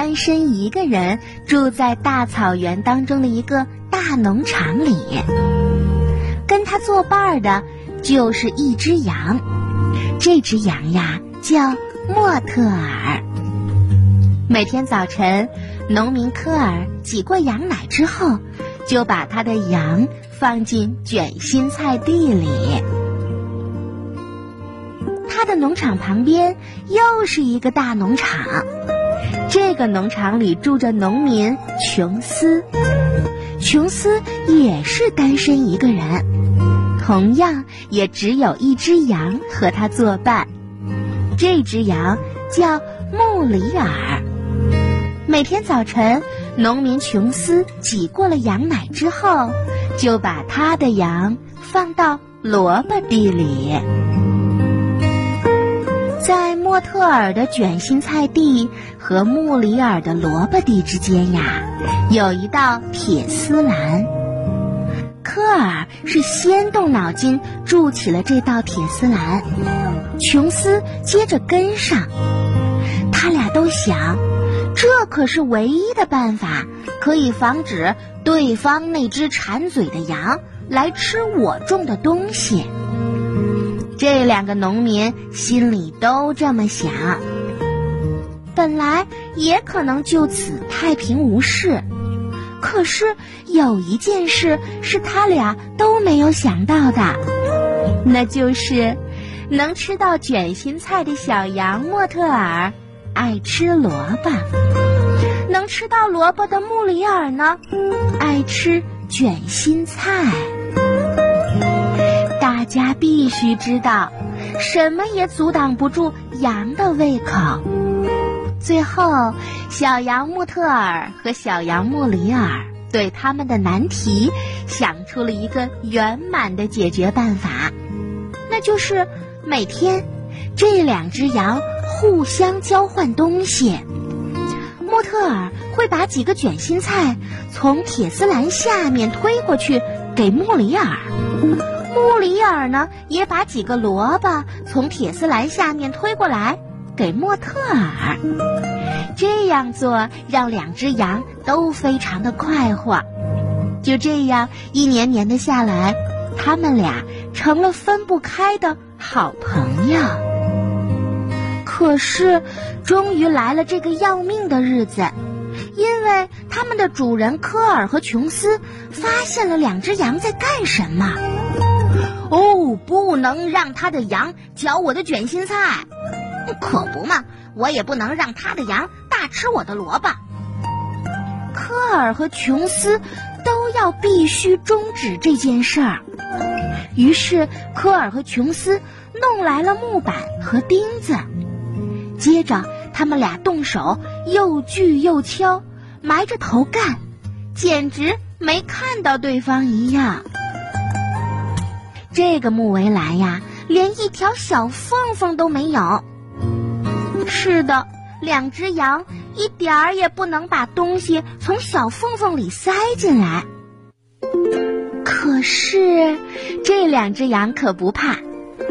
单身一个人住在大草原当中的一个大农场里。跟他作伴的，就是一只羊。这只羊呀，叫莫特尔。每天早晨，农民科尔挤过羊奶之后，就把他的羊放进卷心菜地里。他的农场旁边又是一个大农场，这个农场里住着农民琼斯。琼斯也是单身一个人，同样也只有一只羊和他作伴。这只羊叫穆里尔。每天早晨，农民琼斯挤过了羊奶之后，就把他的羊放到萝卜地里。在莫特尔的卷心菜地和穆里尔的萝卜地之间呀，有一道铁丝栏。科尔是先动脑筋筑起了这道铁丝栏，琼斯接着跟上。他俩都想。这可是唯一的办法，可以防止对方那只馋嘴的羊来吃我种的东西。这两个农民心里都这么想。本来也可能就此太平无事，可是有一件事是他俩都没有想到的，那就是能吃到卷心菜的小羊莫特尔。爱吃萝卜，能吃到萝卜的穆里尔呢，爱吃卷心菜。大家必须知道，什么也阻挡不住羊的胃口。最后，小羊穆特尔和小羊穆里尔对他们的难题想出了一个圆满的解决办法，那就是每天这两只羊。互相交换东西，莫特尔会把几个卷心菜从铁丝栏下面推过去给穆里尔，穆里尔呢也把几个萝卜从铁丝栏下面推过来给莫特尔。这样做让两只羊都非常的快活。就这样一年年的下来，他们俩成了分不开的好朋友。可是，终于来了这个要命的日子，因为他们的主人科尔和琼斯发现了两只羊在干什么。哦，不能让他的羊嚼我的卷心菜，可不嘛！我也不能让他的羊大吃我的萝卜。科尔和琼斯都要必须终止这件事儿。于是，科尔和琼斯弄来了木板和钉子。接着，他们俩动手，又锯又敲，埋着头干，简直没看到对方一样。这个木围栏呀，连一条小缝缝都没有。是的，两只羊一点儿也不能把东西从小缝缝里塞进来。可是，这两只羊可不怕，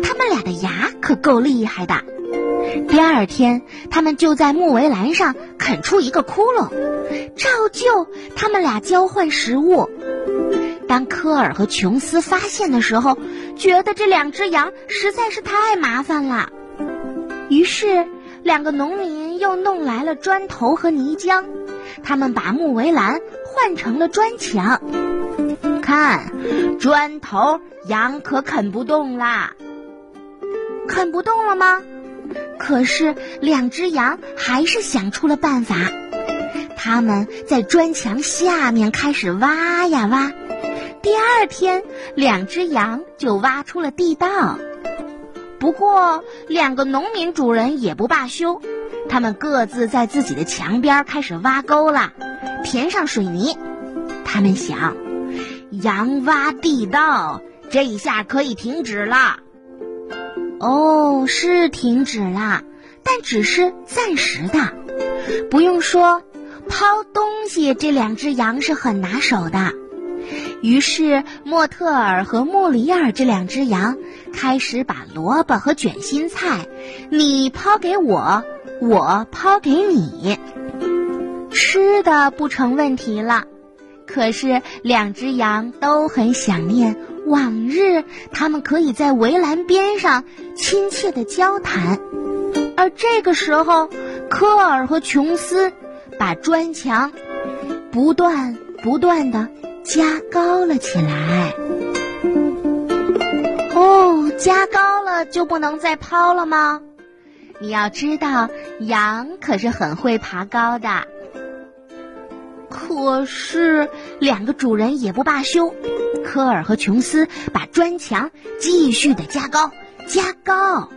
它们俩的牙可够厉害的。第二天，他们就在木围栏上啃出一个窟窿，照旧，他们俩交换食物。当科尔和琼斯发现的时候，觉得这两只羊实在是太麻烦了。于是，两个农民又弄来了砖头和泥浆，他们把木围栏换成了砖墙。看，砖头羊可啃不动啦，啃不动了吗？可是，两只羊还是想出了办法。他们在砖墙下面开始挖呀挖。第二天，两只羊就挖出了地道。不过，两个农民主人也不罢休，他们各自在自己的墙边开始挖沟了，填上水泥。他们想，羊挖地道，这一下可以停止了。哦，是停止了，但只是暂时的。不用说，抛东西这两只羊是很拿手的。于是，莫特尔和莫里尔这两只羊开始把萝卜和卷心菜，你抛给我，我抛给你。吃的不成问题了，可是两只羊都很想念往日他们可以在围栏边上亲切的交谈，而这个时候，科尔和琼斯把砖墙不断不断的加高了起来。哦，加高了就不能再抛了吗？你要知道，羊可是很会爬高的。可是两个主人也不罢休，科尔和琼斯把砖墙继续的加高，加高。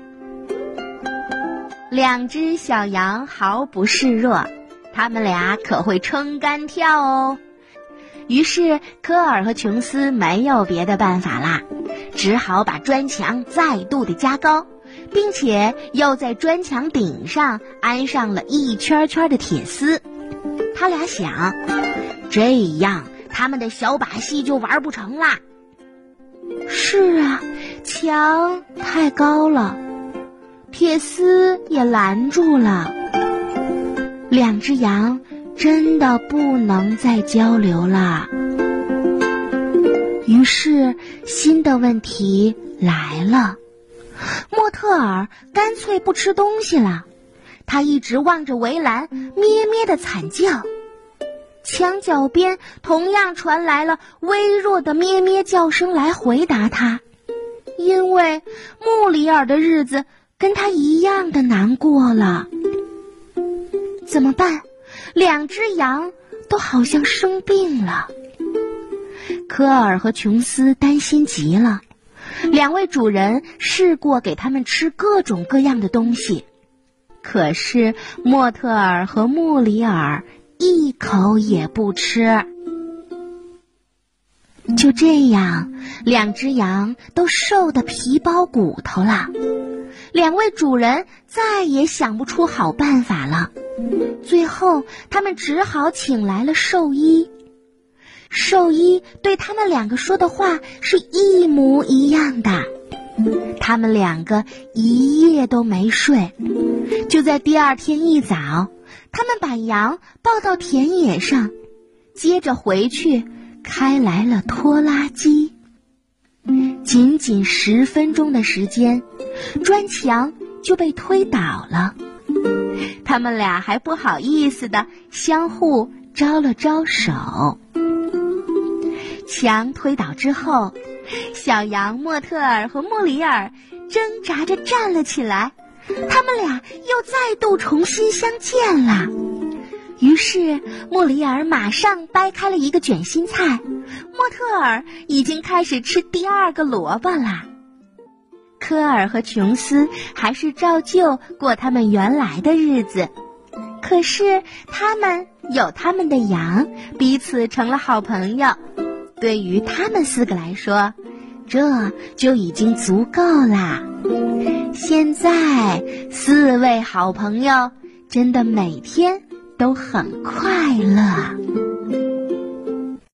两只小羊毫不示弱，他们俩可会撑杆跳哦。于是科尔和琼斯没有别的办法啦，只好把砖墙再度的加高，并且又在砖墙顶上安上了一圈圈的铁丝。他俩想，这样他们的小把戏就玩不成啦。是啊，墙太高了，铁丝也拦住了。两只羊真的不能再交流了。于是，新的问题来了：莫特尔干脆不吃东西了。他一直望着围栏，咩咩的惨叫。墙角边同样传来了微弱的咩咩叫声来回答他，因为穆里尔的日子跟他一样的难过了。怎么办？两只羊都好像生病了。科尔和琼斯担心极了。两位主人试过给他们吃各种各样的东西。可是莫特尔和穆里尔一口也不吃。就这样，两只羊都瘦得皮包骨头了。两位主人再也想不出好办法了。最后，他们只好请来了兽医。兽医对他们两个说的话是一模一样的。他们两个一夜都没睡。就在第二天一早，他们把羊抱到田野上，接着回去开来了拖拉机。仅仅十分钟的时间，砖墙就被推倒了。他们俩还不好意思的相互招了招手。墙推倒之后，小羊莫特尔和莫里尔挣扎着站了起来。他们俩又再度重新相见了。于是莫里尔马上掰开了一个卷心菜，莫特尔已经开始吃第二个萝卜啦。科尔和琼斯还是照旧过他们原来的日子，可是他们有他们的羊，彼此成了好朋友。对于他们四个来说，这就已经足够啦。现在，四位好朋友真的每天都很快乐。